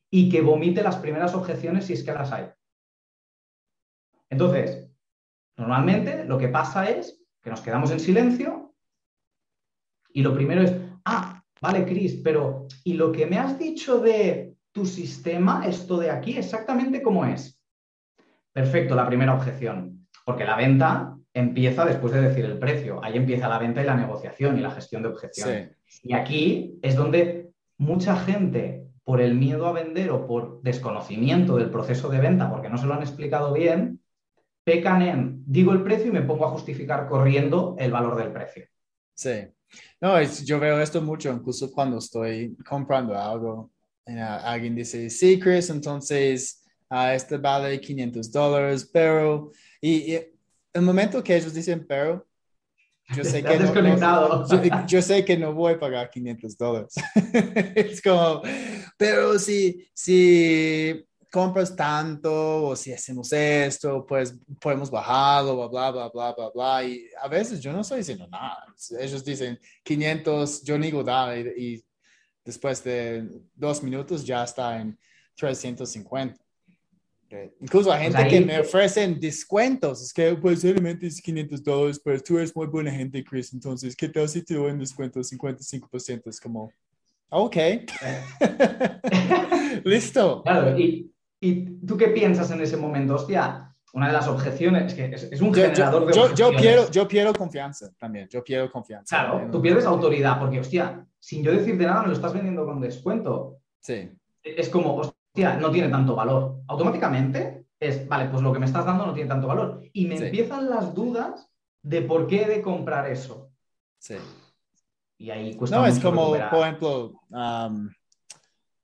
y que vomite las primeras objeciones si es que las hay. Entonces, normalmente lo que pasa es que nos quedamos en silencio y lo primero es, ah, Vale, Cris, pero ¿y lo que me has dicho de tu sistema, esto de aquí, exactamente cómo es? Perfecto, la primera objeción, porque la venta empieza después de decir el precio. Ahí empieza la venta y la negociación y la gestión de objeciones. Y aquí es donde mucha gente, por el miedo a vender o por desconocimiento del proceso de venta, porque no se lo han explicado bien, pecan en digo el precio y me pongo a justificar corriendo el valor del precio. Sí. No, yo veo esto mucho, incluso cuando estoy comprando algo. Eh, alguien dice, sí, Chris, entonces uh, este vale 500 dólares, pero... Y, el momento que ellos dicen, pero... Yo sé, que no, yo, sé que no voy a pagar 500 dólares. es como, pero si, si compras tanto o si hacemos esto, pues podemos bajarlo, bla, bla, bla, bla, bla, bla. Y a veces yo no estoy diciendo nada. Ellos dicen 500, yo digo dale y, después de dos minutos ya está en 350. Incluso hay gente que me ofrecen descuentos. Es que pues solamente es 500 dólares, pero tú eres muy buena gente, Chris. Entonces, ¿qué tal si te doy un descuento 55%? Es como, ok. Listo. Claro, y, ¿Y tú qué piensas en ese momento? Hostia, una de las objeciones es que es, un generador de yo, yo, quiero, yo quiero confianza también, yo quiero confianza. Claro, tú pierdes autoridad porque, hostia, sin yo decirte nada me lo estás vendiendo con descuento. Sí. Es como, hostia, no tiene tanto valor. Automáticamente es, vale, pues lo que me estás dando no tiene tanto valor. Y me empiezan las dudas de por qué he de comprar eso. Sí. Y ahí cuesta No, es como, por ejemplo,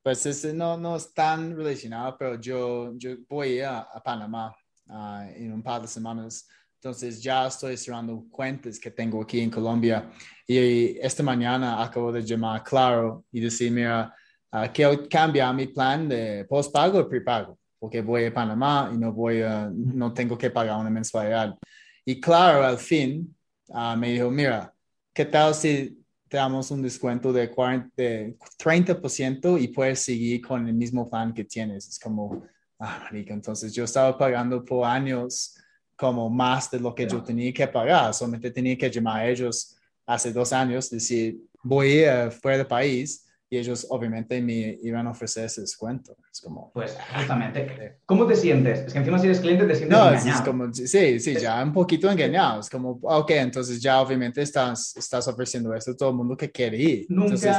Pues ese no, no es tan relacionado, pero yo, yo voy a, a Panamá ah, en un par de semanas. Entonces ya estoy cerrando cuentas que tengo aquí en Colombia. Y esta mañana acabo de llamar Claro y decir, mira, uh, quiero cambiar mi plan de postpago y prepago, porque voy a Panamá y no, voy a, no tengo que pagar una mensualidad. Y Claro al fin uh, me dijo, mira, ¿qué tal si te damos un descuento de, 40, de 30% y puedes seguir con el mismo plan que tienes? Es como, ah, marica, entonces yo estaba pagando por años como más de lo que yo tenía que pagar. Solamente tenía que llamar a ellos hace dos años, decir, voy a fuera del país y ellos obviamente me iban a ofrecer ese descuento. Es como... Pues justamente, ¿cómo te sientes? Es que encima si eres cliente te sientes no, engañado. Es como, sí, sí, ya un poquito engañado. Es como, ok, entonces ya obviamente estás, estás ofreciendo esto a todo el mundo que quiere ir. Nunca, entonces,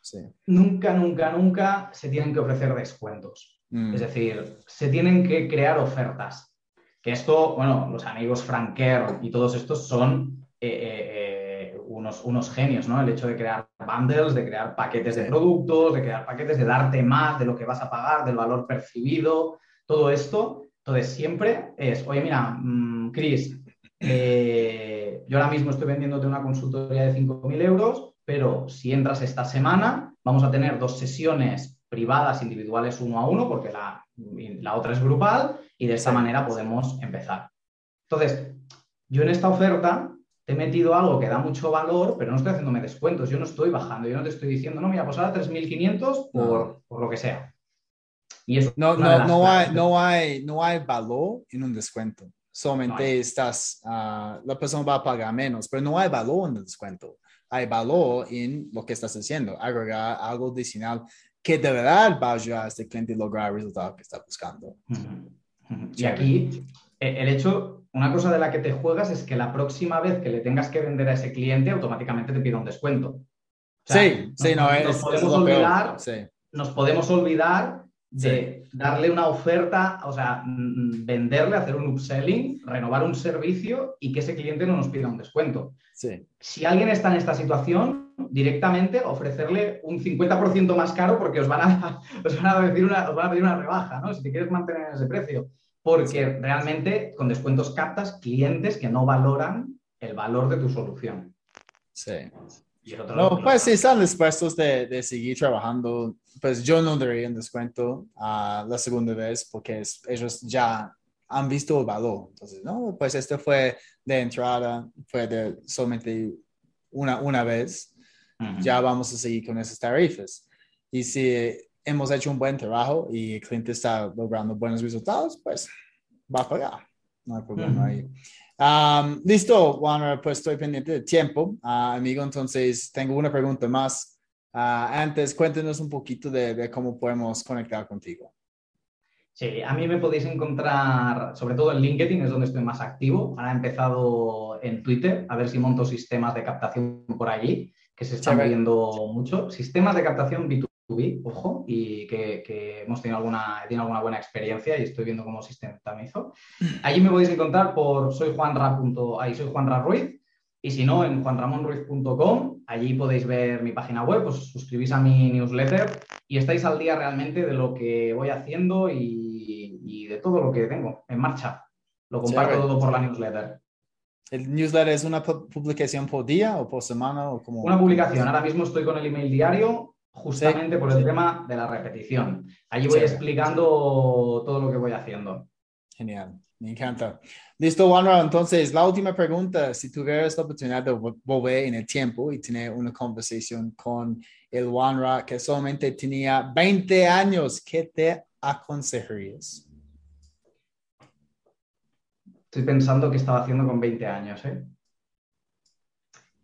sí. nunca, nunca, nunca se tienen que ofrecer descuentos. Mm. Es decir, se tienen que crear ofertas. Que esto, bueno, los amigos Franker y todos estos son eh, eh, unos, unos genios, ¿no? El hecho de crear bundles, de crear paquetes de productos, de crear paquetes, de darte más de lo que vas a pagar, del valor percibido, todo esto. Entonces, siempre es, oye, mira, mmm, Chris, eh, yo ahora mismo estoy vendiéndote una consultoría de 5.000 euros, pero si entras esta semana, vamos a tener dos sesiones privadas, individuales, uno a uno, porque la, la otra es grupal, y de esta manera podemos empezar. Entonces, yo en esta oferta te he metido algo que da mucho valor, pero no estoy haciéndome descuentos, yo no estoy bajando, yo no te estoy diciendo, no, mira, pues ahora 3.500 por, por lo que sea. Y eso no, no, no, hay, no, hay, no hay valor en un descuento. Solamente estás, uh, la persona va a pagar menos, pero no hay valor en el descuento. Hay valor en lo que estás haciendo, agregar algo adicional que de verdad va a ayudar a este cliente a lograr el resultado que está buscando. Uh -huh. Y aquí, e, el hecho, una cosa de la que te juegas es que la próxima vez que le tengas que vender a ese cliente, automáticamente te pida un descuento. O sea, sí, sí, no, nos, es, podemos es olvidar, sí. nos podemos olvidar de sí. darle una oferta, o sea, venderle, hacer un upselling, renovar un servicio y que ese cliente no nos pida un descuento. Sí. Si alguien está en esta situación, directamente ofrecerle un 50% más caro porque os van a, os van a, decir una, os van a pedir una rebaja, ¿no? Si te quieres mantener en ese precio. Porque realmente con descuentos captas clientes que no valoran el valor de tu solución. Sí. No, pues si están dispuestos de, de, seguir trabajando, pues yo no daría un descuento uh, la segunda vez porque es, ellos ya han visto el valor. Entonces, no, pues esto fue de entrada, fue de solamente una, una vez. Uh -huh. Ya vamos a seguir con esas tarifas. Y si hemos hecho un buen trabajo y el cliente está logrando buenos resultados, pues va a pagar. No hay problema uh -huh. ahí. Um, listo, Juan, pues estoy pendiente de tiempo, uh, amigo. Entonces, tengo una pregunta más. Uh, antes, cuéntenos un poquito de, de, cómo podemos conectar contigo. Sí, a mí me podéis encontrar, sobre todo en LinkedIn, es donde estoy más activo. Ahora he empezado en Twitter, a ver si monto sistemas de captación por allí, que se están viendo mucho. Sistemas de captación B2B, ojo, y que, que hemos tenido alguna, tenido alguna buena experiencia y estoy viendo cómo sistematizo. Allí me podéis encontrar por soy Juanra. Ahí soy Juanra Ruiz. Y si no, en juanramonruiz.com, allí podéis ver mi página web, os suscribís a mi newsletter y estáis al día realmente de lo que voy haciendo y, y de todo lo que tengo en marcha. Lo comparto sí, todo por la newsletter. ¿El newsletter es una publicación por día o por semana? O como... Una publicación. Ahora mismo estoy con el email diario justamente sí, por el tema de la repetición. Allí voy explicando todo lo que voy haciendo. Genial. Me encanta. Listo, Juanra. Entonces, la última pregunta, si tuvieras la oportunidad de volver en el tiempo y tener una conversación con el Juanra que solamente tenía 20 años, ¿qué te aconsejarías? Estoy pensando qué estaba haciendo con 20 años, ¿eh?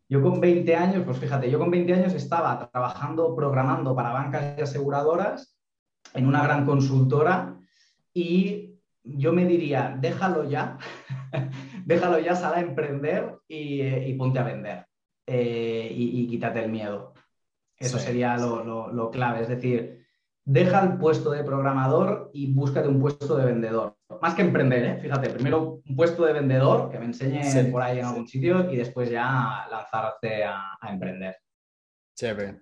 Yo con 20 años, pues fíjate, yo con 20 años estaba trabajando, programando para bancas y aseguradoras en una gran consultora y yo me diría, déjalo ya, déjalo ya, sal a emprender y, y ponte a vender eh, y, y, quítate el miedo. Eso sí, sería lo, lo, lo, clave, es decir, deja el puesto de programador y búscate un puesto de vendedor. Más que emprender, ¿eh? fíjate, primero un puesto de vendedor que me enseñe sí. por ahí en algún sitio y después ya lanzarte a, a emprender. Chévere.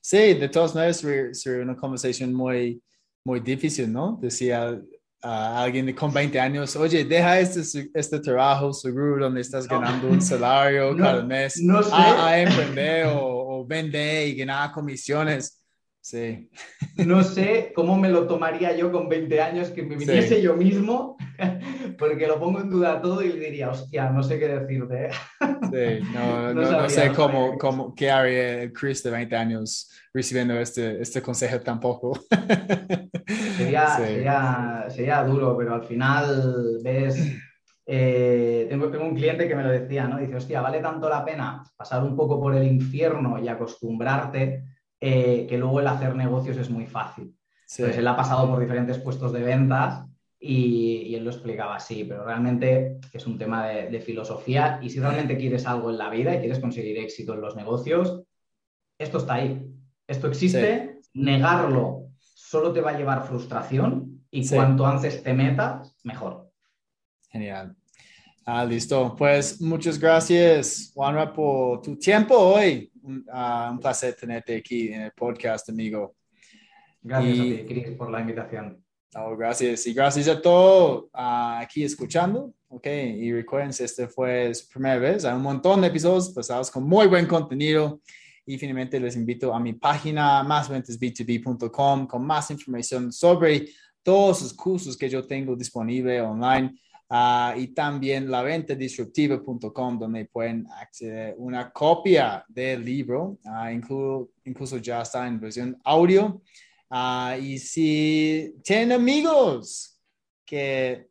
Sí, de todas maneras sería una conversación muy, muy difícil, ¿no? Decía a alguien con 20 años, oye, deja este, este trabajo seguro donde estás ganando un salario cada mes no sé. a, emprender o, o vender y ganar comisiones. Sí. No sé cómo me lo tomaría yo con 20 años que me viniese yo mismo, porque lo pongo en duda todo y le diría, hostia, no sé qué decirte. Sí, no, no, sé cómo, cómo, qué haría Chris de 20 años recibiendo este, este consejo tampoco. Sería, sería, sería duro, pero al final ves... Eh, tengo, tengo, un cliente que me lo decía, ¿no? Dice, hostia, vale tanto la pena pasar un poco por el infierno y acostumbrarte eh, que luego el hacer negocios es muy fácil. Entonces, él ha pasado por diferentes puestos de ventas y, él lo explicaba así, pero realmente es un tema de, filosofía y si realmente quieres algo en la vida y quieres conseguir éxito en los negocios, esto está ahí, esto existe, negarlo solo te va a llevar frustración y cuanto antes te metas, mejor. Genial. Ah, listo. Pues muchas gracias, Juanra, por tu tiempo hoy. Ah, un, placer tenerte aquí en el podcast, amigo. Gracias a ti, Chris, por la invitación. gracias. Y gracias a todos uh, aquí escuchando. Ok, y recuerden, este fue su primera vez. Hay un montón de episodios pasados con muy buen contenido. Y finalmente les invito a mi página másventesb2b.com con más información sobre todos los cursos que yo tengo disponible online Ah, y también la venta disruptiva.com donde pueden acceder una copia del libro, uh, incluso ya está en versión audio. Uh, y si tienen amigos que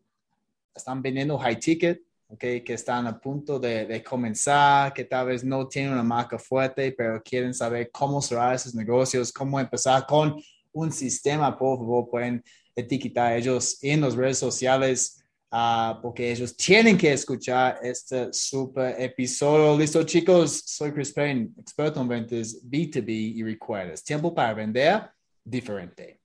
están vendiendo high ticket, okay, que están a punto de, de, comenzar, que tal vez no tienen una marca fuerte, pero quieren saber cómo cerrar esos negocios, cómo empezar con un sistema, por favor, pueden etiquetar ellos en las redes sociales. Ah, porque ellos tienen que escuchar este super episodio. Listo, chicos, soy Chris Payne, experto en ventas B2B y recuerdas, tiempo para vender diferente.